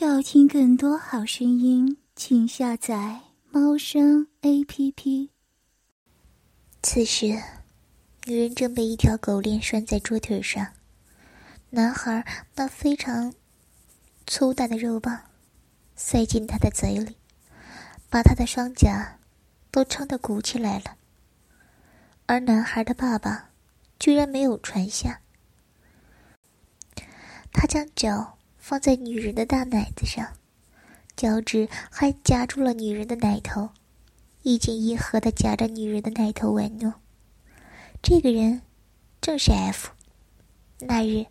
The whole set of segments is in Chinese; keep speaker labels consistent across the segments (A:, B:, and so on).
A: 要听更多好声音，请下载猫声 A P P。
B: 此时，女人正被一条狗链拴在桌腿上，男孩那非常粗大的肉棒塞进他的嘴里，把他的双颊都撑得鼓起来了。而男孩的爸爸居然没有传下，他将脚。放在女人的大奶子上，脚趾还夹住了女人的奶头，一紧一合的夹着女人的奶头玩弄。这个人正是 F。那日，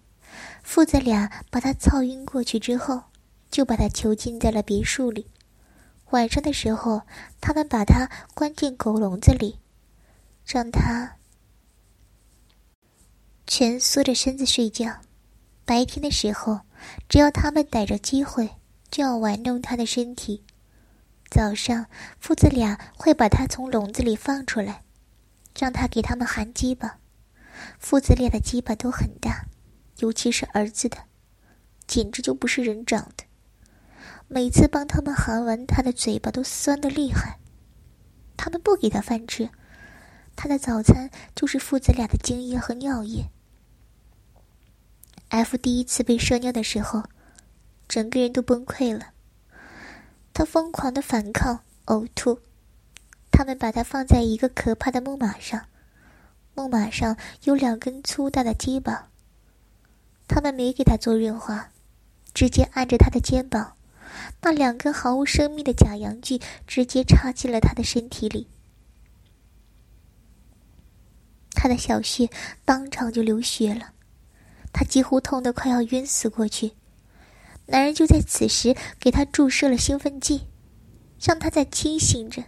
B: 父子俩把他操晕过去之后，就把他囚禁在了别墅里。晚上的时候，他们把他关进狗笼子里，让他蜷缩着身子睡觉。白天的时候。只要他们逮着机会，就要玩弄他的身体。早上，父子俩会把他从笼子里放出来，让他给他们含鸡巴。父子俩的鸡巴都很大，尤其是儿子的，简直就不是人长的。每次帮他们含完，他的嘴巴都酸得厉害。他们不给他饭吃，他的早餐就是父子俩的精液和尿液。F 第一次被射尿的时候，整个人都崩溃了。他疯狂的反抗、呕吐。他们把他放在一个可怕的木马上，木马上有两根粗大的鸡巴。他们没给他做润滑，直接按着他的肩膀，那两根毫无生命的假阳具直接插进了他的身体里。他的小穴当场就流血了。他几乎痛得快要晕死过去，男人就在此时给他注射了兴奋剂，让他在清醒着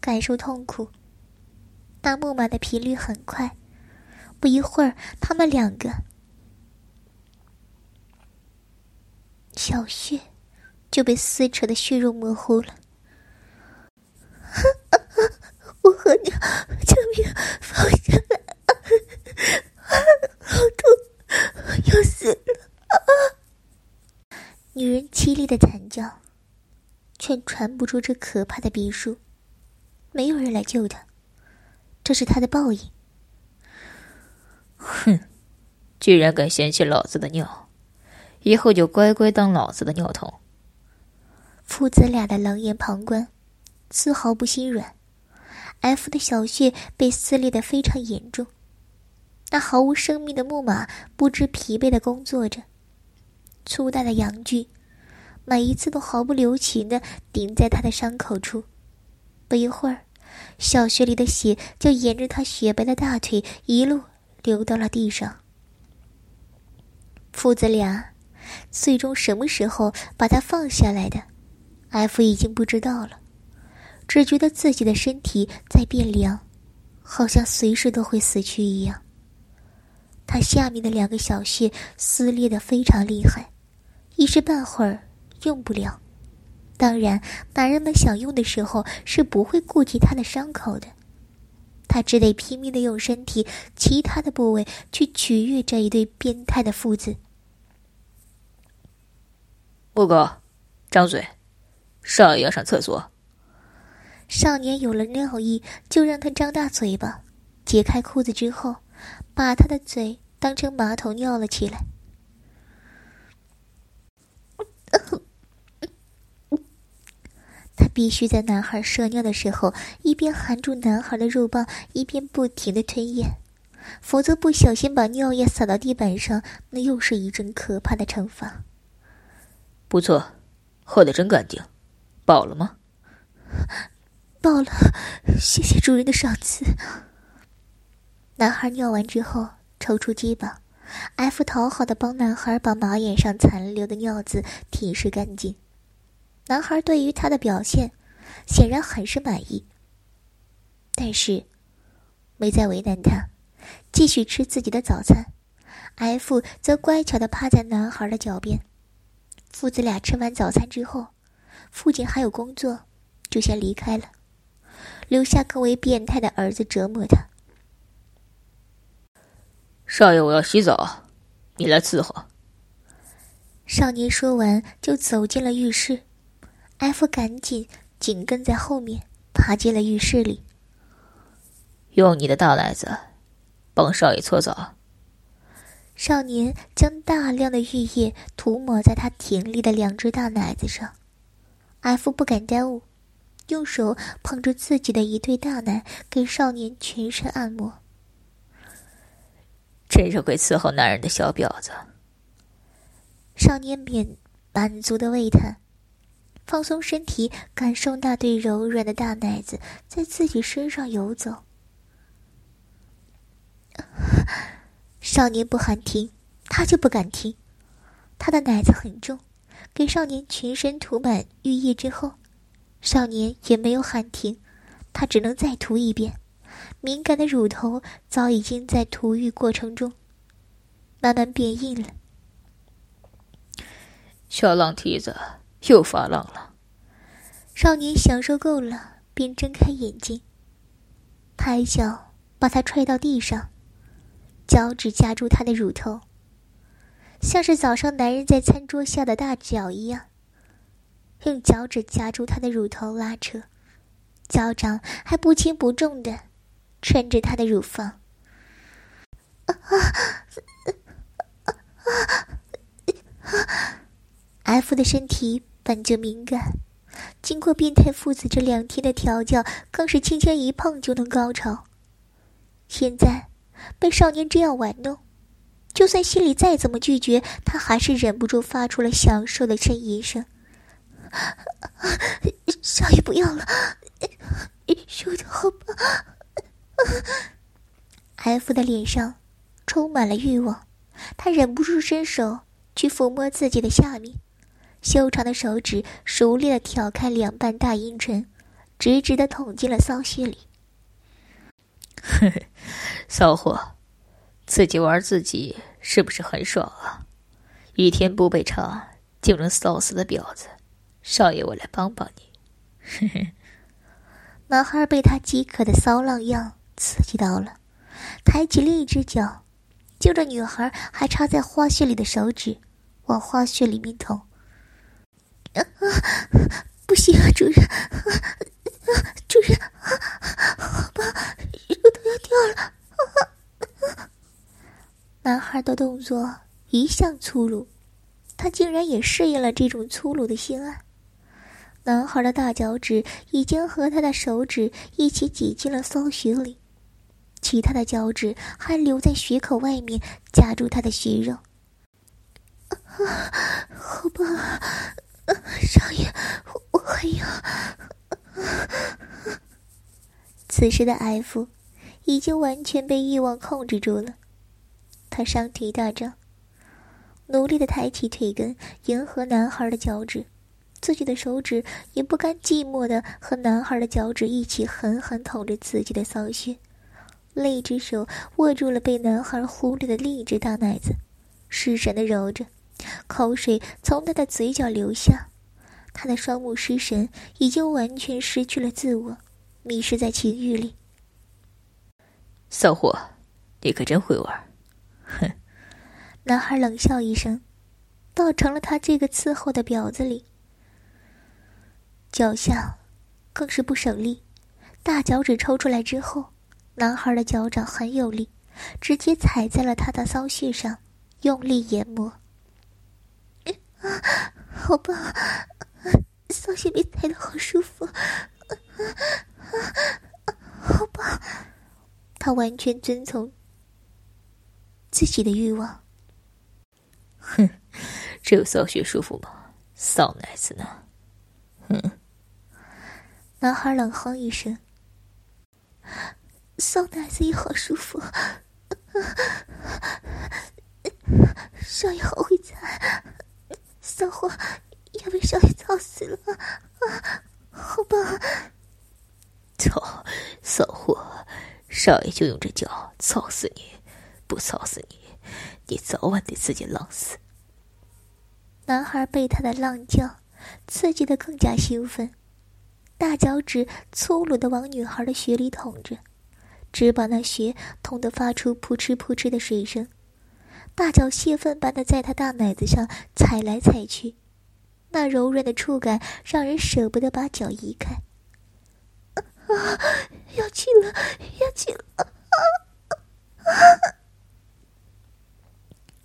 B: 感受痛苦。那木马的频率很快，不一会儿，他们两个小穴就被撕扯的血肉模糊了。我和你救命，放下来，好痛！要死了！啊！女人凄厉的惨叫，却传不出这可怕的别墅。没有人来救他，这是他的报应。
C: 哼，居然敢嫌弃老子的尿，以后就乖乖当老子的尿桶。
B: 父子俩的冷眼旁观，丝毫不心软。F 的小穴被撕裂的非常严重。那毫无生命的木马不知疲惫的工作着，粗大的阳具，每一次都毫不留情的顶在他的伤口处。不一会儿，小穴里的血就沿着他雪白的大腿一路流到了地上。父子俩最终什么时候把他放下来的？F 已经不知道了，只觉得自己的身体在变凉，好像随时都会死去一样。他下面的两个小穴撕裂的非常厉害，一时半会儿用不了。当然，男人们想用的时候是不会顾及他的伤口的，他只得拼命的用身体其他的部位去取悦这一对变态的父子。
C: 木哥，张嘴，少爷要上厕所。
B: 少年有了尿意，就让他张大嘴巴，解开裤子之后，把他的嘴。当成马桶尿了起来。他必须在男孩射尿的时候，一边含住男孩的肉棒，一边不停的吞咽，否则不小心把尿液洒到地板上，那又是一阵可怕的惩罚。
C: 不错，喝的真干净，饱了吗？
B: 饱了，谢谢主人的赏赐。男孩尿完之后。抽出鸡巴，F 讨好的帮男孩把马眼上残留的尿渍舔拭干净。男孩对于他的表现显然很是满意，但是没再为难他，继续吃自己的早餐。F 则乖巧的趴在男孩的脚边。父子俩吃完早餐之后，父亲还有工作，就先离开了，留下更为变态的儿子折磨他。
C: 少爷，我要洗澡，你来伺候。
B: 少年说完，就走进了浴室。F 赶紧紧跟在后面，爬进了浴室里。
C: 用你的大奶子帮少爷搓澡。
B: 少年将大量的浴液涂抹在他挺立的两只大奶子上。F 不敢耽误，用手捧着自己的一对大奶，给少年全身按摩。
C: 真是会伺候男人的小婊子。
B: 少年免满足的喟叹。放松身体，感受那对柔软的大奶子在自己身上游走。少年不喊停，他就不敢停。他的奶子很重，给少年全身涂满浴液之后，少年也没有喊停，他只能再涂一遍。敏感的乳头早已经在涂浴过程中慢慢变硬了。
C: 小浪蹄子。又发浪了。
B: 少年享受够了，便睁开眼睛，抬脚把他踹到地上，脚趾夹住他的乳头，像是早上男人在餐桌下的大脚一样，用脚趾夹住他的乳头拉扯，脚掌还不轻不重的穿着他的乳房。啊啊啊啊！F 的身体。本就敏感，经过变态父子这两天的调教，更是轻轻一碰就能高潮。现在被少年这样玩弄，就算心里再怎么拒绝，他还是忍不住发出了享受的呻吟声：“少爷不要了，受的好吧。”F 的脸上充满了欲望，他忍不住伸手去抚摸自己的下面。修长的手指熟练的挑开两瓣大阴唇，直直的捅进了骚穴里。
C: 嘿嘿，骚货，自己玩自己是不是很爽啊？一天不被插就能骚死的婊子，少爷我来帮帮你。嘿嘿，
B: 男孩被他饥渴的骚浪样刺激到了，抬起另一只脚，就着女孩还插在花穴里的手指，往花穴里面捅。啊！不行啊，主人！主人，好吧，乳头要掉了！男孩的动作一向粗鲁，他竟然也适应了这种粗鲁的性爱。男孩的大脚趾已经和他的手指一起挤进了骚穴里，其他的脚趾还留在穴口外面夹住他的血肉。好吧。少爷，我还要。此时的 F 已经完全被欲望控制住了，他上体大张，努力的抬起腿根迎合男孩的脚趾，自己的手指也不甘寂寞的和男孩的脚趾一起狠狠捅着自己的骚穴，另一只手握住了被男孩忽略的另一只大奶子，失神的揉着。口水从他的嘴角流下，他的双目失神，已经完全失去了自我，迷失在情欲里。
C: 骚货，你可真会玩！哼！
B: 男孩冷笑一声，倒成了他这个伺候的婊子里。脚下更是不省力，大脚趾抽出来之后，男孩的脚掌很有力，直接踩在了他的骚穴上，用力研磨。啊，好棒！骚穴被踩的好舒服，好棒！他完全遵从自己的欲望。
C: 哼，只有骚穴舒服吗？骚奶子呢？哼！
B: 男孩冷哼一声，骚奶子也好舒服。少爷好会踩。骚货要被少爷操死了！啊，好吧。
C: 操，骚货，少爷就用这脚操死你！不操死你，你早晚得自己浪死。
B: 男孩被他的浪叫刺激的更加兴奋，大脚趾粗鲁的往女孩的血里捅着，只把那血捅得发出扑哧扑哧的水声。大脚泄愤般的在他大奶子上踩来踩去，那柔软的触感让人舍不得把脚移开。啊，要去了，要去了！啊啊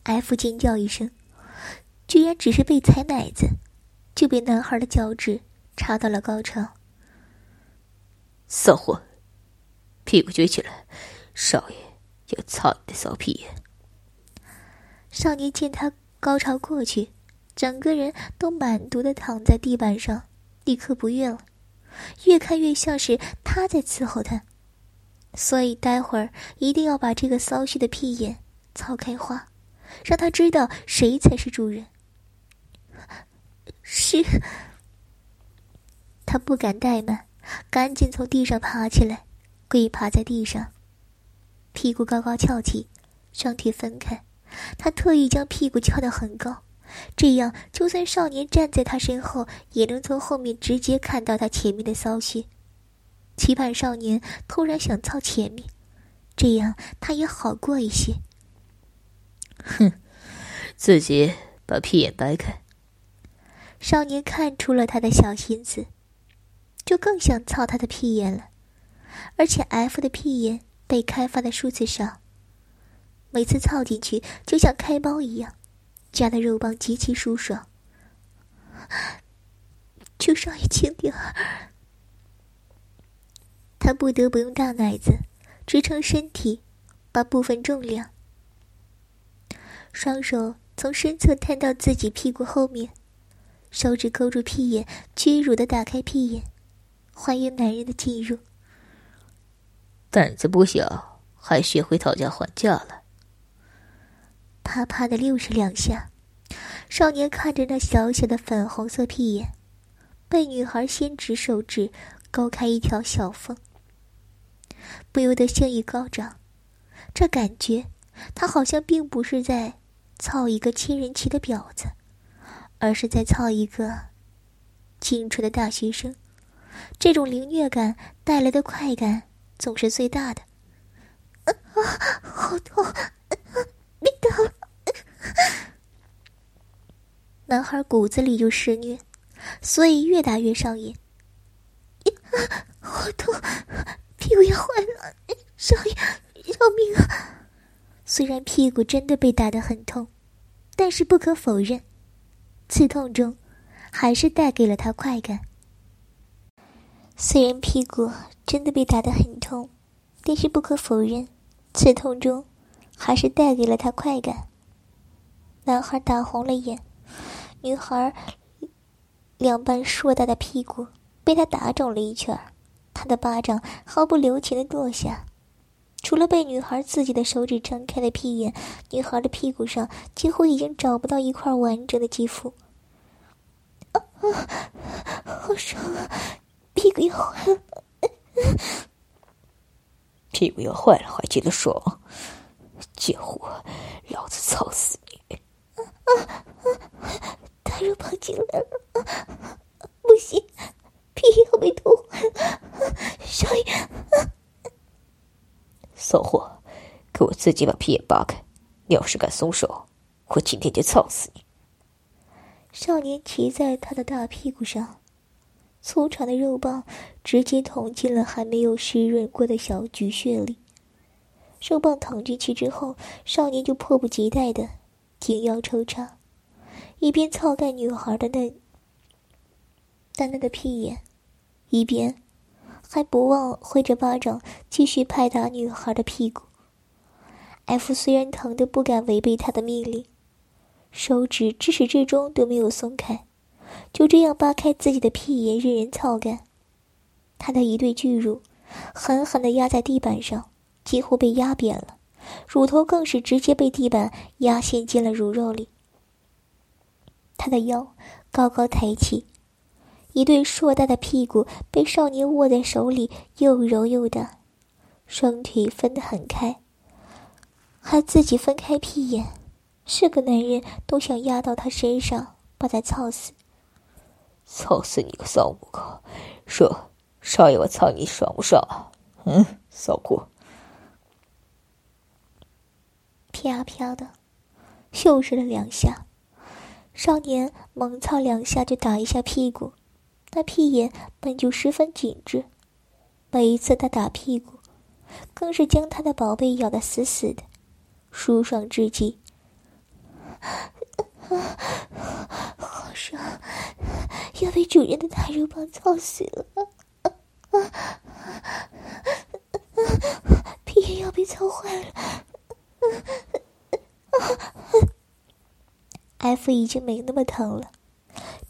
B: ！F 尖叫一声，居然只是被踩奶子，就被男孩的脚趾插到了高潮。
C: 骚货，屁股撅起来，少爷要操你的骚屁眼！
B: 少年见他高潮过去，整个人都满足的躺在地板上，立刻不悦了，越看越像是他在伺候他，所以待会儿一定要把这个骚虚的屁眼操开花，让他知道谁才是主人。是，他不敢怠慢，赶紧从地上爬起来，跪趴在地上，屁股高高翘起，双腿分开。他特意将屁股翘得很高，这样就算少年站在他身后，也能从后面直接看到他前面的骚穴。期盼少年突然想操前面，这样他也好过一些。
C: 哼，自己把屁眼掰开。
B: 少年看出了他的小心思，就更想操他的屁眼了，而且 F 的屁眼被开发的数字少。每次操进去就像开包一样，夹的肉棒极其舒爽。求少爷轻点儿，他不得不用大奶子支撑身体，把部分重量。双手从身侧探到自己屁股后面，手指勾住屁眼，屈辱的打开屁眼，欢迎男人的进入。
C: 胆子不小，还学会讨价还价了。
B: 啪啪的六十两下，少年看着那小小的粉红色屁眼，被女孩先指手指勾开一条小缝，不由得性欲高涨。这感觉，他好像并不是在操一个千人骑的婊子，而是在操一个清纯的大学生。这种凌虐感带来的快感总是最大的。啊，好痛！啊别打！男孩骨子里就施虐，所以越打越上瘾。啊 好痛，屁股要坏了！少爷，饶命啊！虽然屁股真的被打得很痛，但是不可否认，刺痛中还是带给了他快感。虽然屁股真的被打得很痛，但是不可否认，刺痛中还是带给了他快感。男孩打红了眼，女孩两半硕大的屁股被他打肿了一圈他的巴掌毫不留情的落下，除了被女孩自己的手指张开的屁眼，女孩的屁股上几乎已经找不到一块完整的肌肤。啊啊，好爽啊！屁股要坏了，
C: 屁股要坏了还觉得爽？贱货，老子操死你！
B: 啊啊！大肉跑进来了！不行，屁要被捅坏了！少爷，
C: 骚货，给我自己把屁眼扒开！你要是敢松手，我今天就操死你！
B: 少年骑在他的大屁股上，粗长的肉棒直接捅进了还没有湿润过的小菊穴里。肉棒捅进去之后，少年就迫不及待的。紧腰抽插，一边操干女孩的嫩、淡嫩的屁眼，一边还不忘挥着巴掌继续拍打女孩的屁股。F 虽然疼得不敢违背他的命令，手指至始至终都没有松开，就这样扒开自己的屁眼任人操干。他的一对巨乳狠狠地压在地板上，几乎被压扁了。乳头更是直接被地板压陷进了乳肉里。他的腰高高抬起，一对硕大的屁股被少年握在手里，又柔又大，双腿分得很开，还自己分开屁眼，是个男人都想压到他身上把他操死。
C: 操死你个骚母狗！说，少爷我操你爽不爽啊？嗯，骚货。
B: 啪啪的，又是了两下。少年猛操两下就打一下屁股，那屁眼本就十分紧致，每一次他打屁股，更是将他的宝贝咬得死死的，舒爽至极。好爽，要被主人的大肉棒操死了！啊啊啊屁眼要被操坏了啊！F 已经没那么疼了，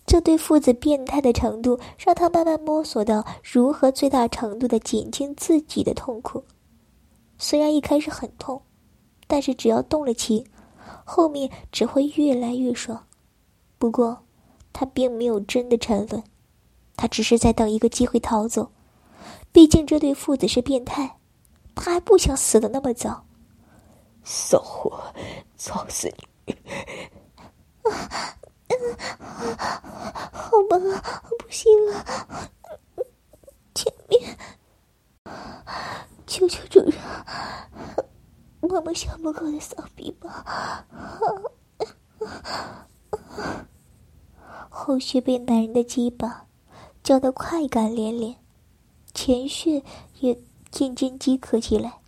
B: 这对父子变态的程度，让他慢慢摸索到如何最大程度的减轻自己的痛苦。虽然一开始很痛，但是只要动了情。后面只会越来越爽，不过他并没有真的沉沦，他只是在等一个机会逃走。毕竟这对父子是变态，他还不想死的那么早。
C: 骚货，操死你！
B: 好吧，不行了，前面，求求主人。摸摸小母狗的骚逼吧，后续被男人的鸡巴叫得快感连连，前穴也渐渐饥渴起来。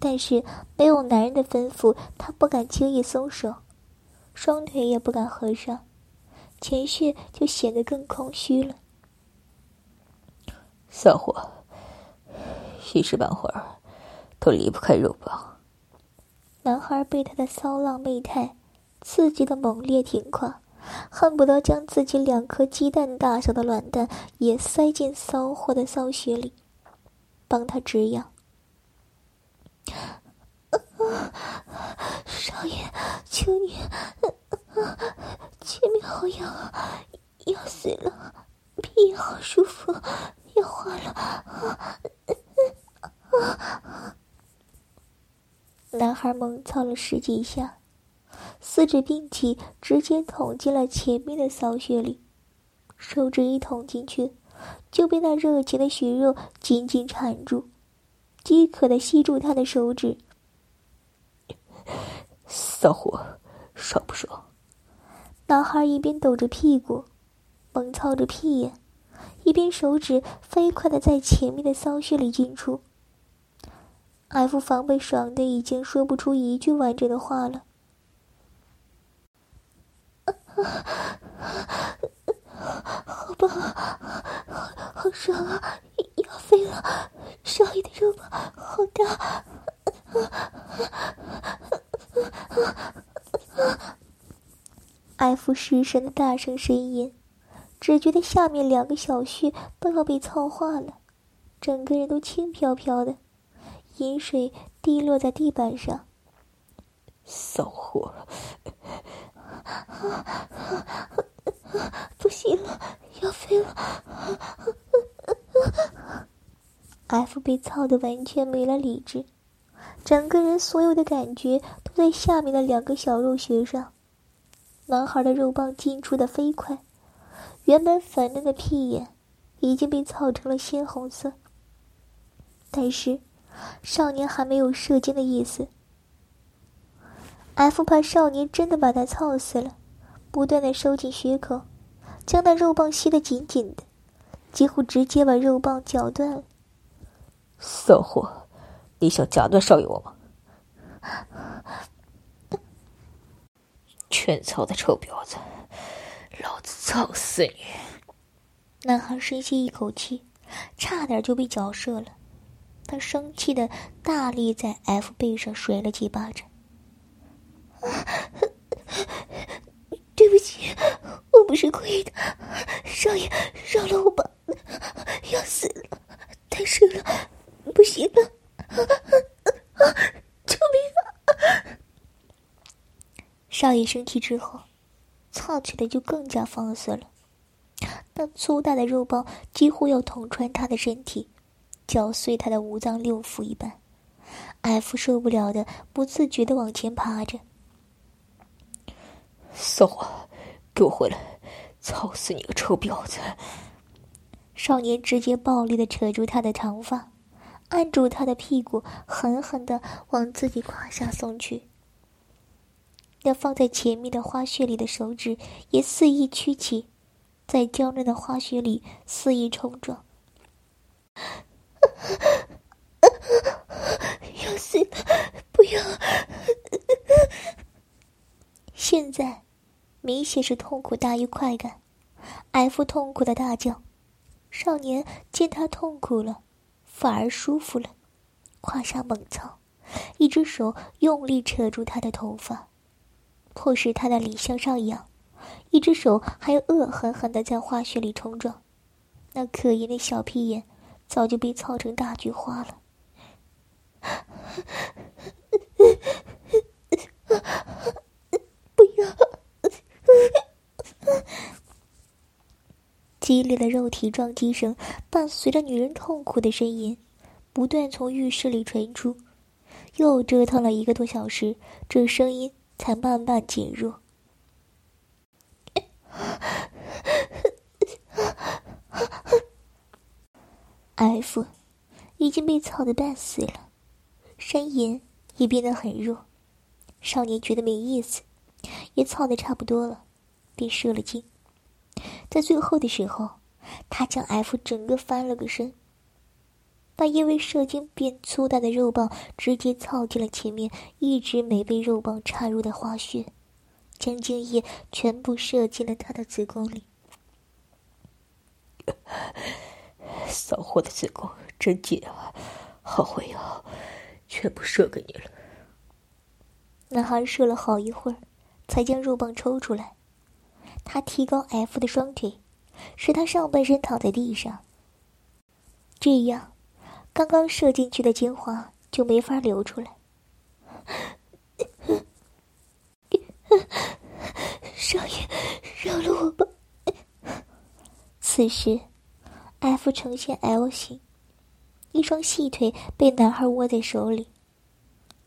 B: 但是没有男人的吩咐，他不敢轻易松手，双腿也不敢合上，前血就显得更空虚了。
C: 骚货，一时半会儿都离不开肉棒。
B: 男孩被他的骚浪媚态刺激的猛烈挺胯，恨不得将自己两颗鸡蛋大小的卵蛋也塞进骚货的骚穴里，帮他止痒。少爷，求你，前面好痒啊，要死了，屁眼好舒服，要化了。男孩猛操了十几下，四指并起，直接捅进了前面的骚穴里。手指一捅进去，就被那热情的血肉紧紧缠住，饥渴的吸住他的手指。
C: 骚货，爽不爽？
B: 男孩一边抖着屁股，猛操着屁眼，一边手指飞快的在前面的骚穴里进出。F 防被爽的已经说不出一句完整的话了。好棒，好爽啊！要飞了，少爷的肉棒好大。F 失神的大声呻吟，只觉得下面两个小穴都要被操化了，整个人都轻飘飘的。饮水滴落在地板上。
C: 骚货，
B: 不行了，要飞了！F 被操的完全没了理智，整个人所有的感觉都在下面的两个小肉穴上。男孩的肉棒进出的飞快，原本粉嫩的屁眼已经被操成了鲜红色，但是。少年还没有射精的意思，F 怕少年真的把他操死了，不断的收紧血口，将那肉棒吸得紧紧的，几乎直接把肉棒绞断了。
C: 骚货，你想夹断少爷我吗？全操的臭婊子，老子操死你！
B: 男孩深吸一口气，差点就被绞射了。他生气的大力在 F 背上甩了几巴掌。对不起，我不是故意的，少爷饶了我吧，要死了，太深了，不行了，啊！少爷生气之后，操起来就更加放肆了，那粗大的肉包几乎要捅穿他的身体。搅碎他的五脏六腑一般，F 受不了的，不自觉的往前爬着。
C: 骚货，给我回来！操死你个臭婊子！
B: 少年直接暴力的扯住他的长发，按住他的屁股，狠狠的往自己胯下送去。那放在前面的花穴里的手指也肆意屈起，在娇嫩的花穴里肆意冲撞。要死了！不要！现在明显是痛苦大于快感，F 痛苦的大叫。少年见他痛苦了，反而舒服了，胯下猛操，一只手用力扯住他的头发。迫使他的脸向上仰，一只手还恶狠狠地在花穴里冲撞，那可怜的小屁眼早就被操成大菊花了。不要！激烈的肉体撞击声伴随着女人痛苦的呻吟，不断从浴室里传出。又折腾了一个多小时，这声音。才慢慢减弱。F 已经被操的半死了，呻吟也变得很弱。少年觉得没意思，也操的差不多了，便射了精。在最后的时候，他将 F 整个翻了个身。把因为射精变粗大的肉棒直接操进了前面一直没被肉棒插入的花穴，将精液全部射进了他的子宫里。
C: 骚货的子宫真紧啊，好会啊，全部射给你了。
B: 男孩射了好一会儿，才将肉棒抽出来。他提高 F 的双腿，使他上半身躺在地上，这样。刚刚射进去的精华就没法流出来。少爷，饶了我吧！此时，F 呈现 L 型，一双细腿被男孩握在手里，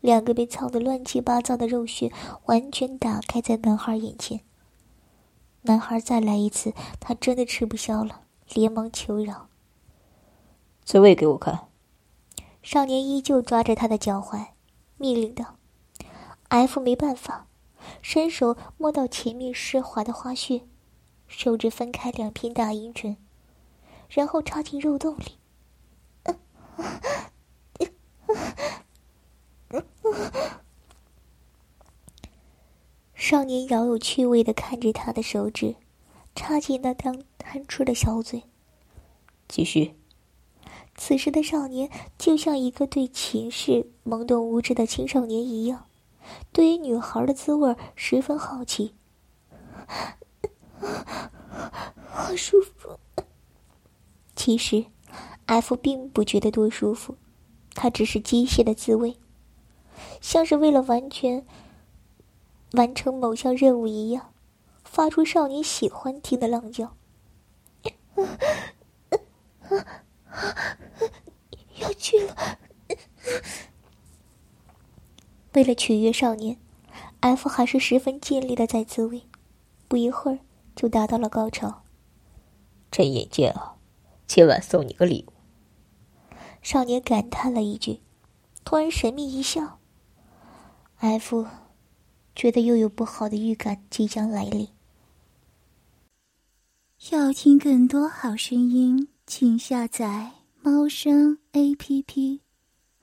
B: 两个被操得乱七八糟的肉穴完全打开在男孩眼前。男孩再来一次，他真的吃不消了，连忙求饶：“
C: 自慰给我看。”
B: 少年依旧抓着他的脚踝，命令道：“F 没办法，伸手摸到前面湿滑的花穴，手指分开两片大阴唇，然后插进肉洞里。”少年饶有趣味的看着他的手指插进那张贪吃的小嘴，
C: 继续。
B: 此时的少年就像一个对情事懵懂无知的青少年一样，对于女孩的滋味十分好奇。好舒服。其实，F 并不觉得多舒服，他只是机械的自慰，像是为了完全完成某项任务一样，发出少年喜欢听的浪叫。要去了。为了取悦少年，F 还是十分尽力的在自慰，不一会儿就达到了高潮。
C: 真眼尖啊！今晚送你个礼物。
B: 少年感叹了一句，突然神秘一笑。F 觉得又有不好的预感即将来临。
A: 要听更多好声音。请下载猫声 A P P。